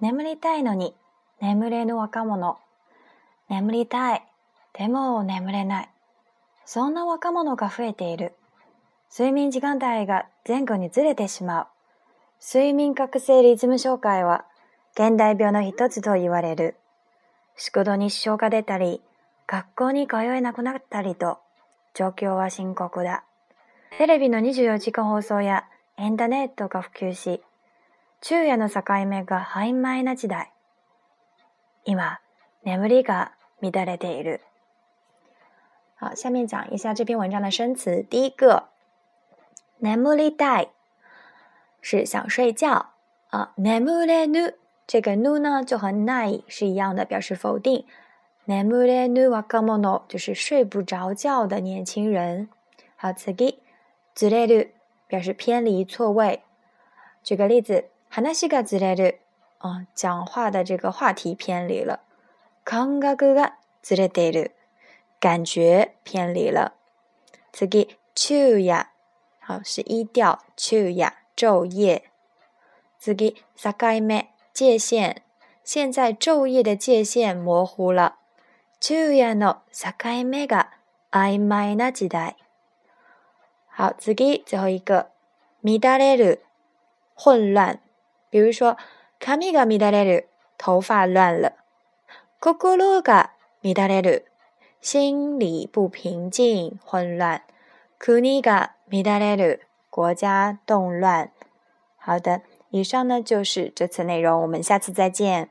眠りたいのに眠れぬ若者眠りたいでも眠れないそんな若者が増えている睡眠時間帯が前後にずれてしまう睡眠覚醒リズム障害は現代病の一つと言われる宿土に支障が出たり学校に通えなくなったりと状況は深刻だテレビの24時間放送やインターネットが普及し昼夜の境目がな時代。今、眠りが乱れている。下面讲一下这篇文章的生词。第一个，眠り代，是想睡觉。啊，眠りぬ，这个ぬ呢就和ない是一样的，表示否定。眠りぬはが就是睡不着觉的年轻人。好，次ぎ、ずれぬ，表示偏离错位。举个例子。哈纳西嘎兹勒的啊，讲话的这个话题偏离了。康嘎格嘎兹勒的感觉偏离了。自己秋呀，好是一调秋呀，昼夜。自己撒盖咩，界限。现在昼夜的界限模糊了。秋呀诺撒盖咩嘎，哎麦那几代。好，自己最后一个米达勒得，混乱。比如说，髪が乱れる，头发乱了；心が乱れる，心里不平静、混乱；国が乱れる，国家动乱。好的，以上呢就是这次内容，我们下次再见。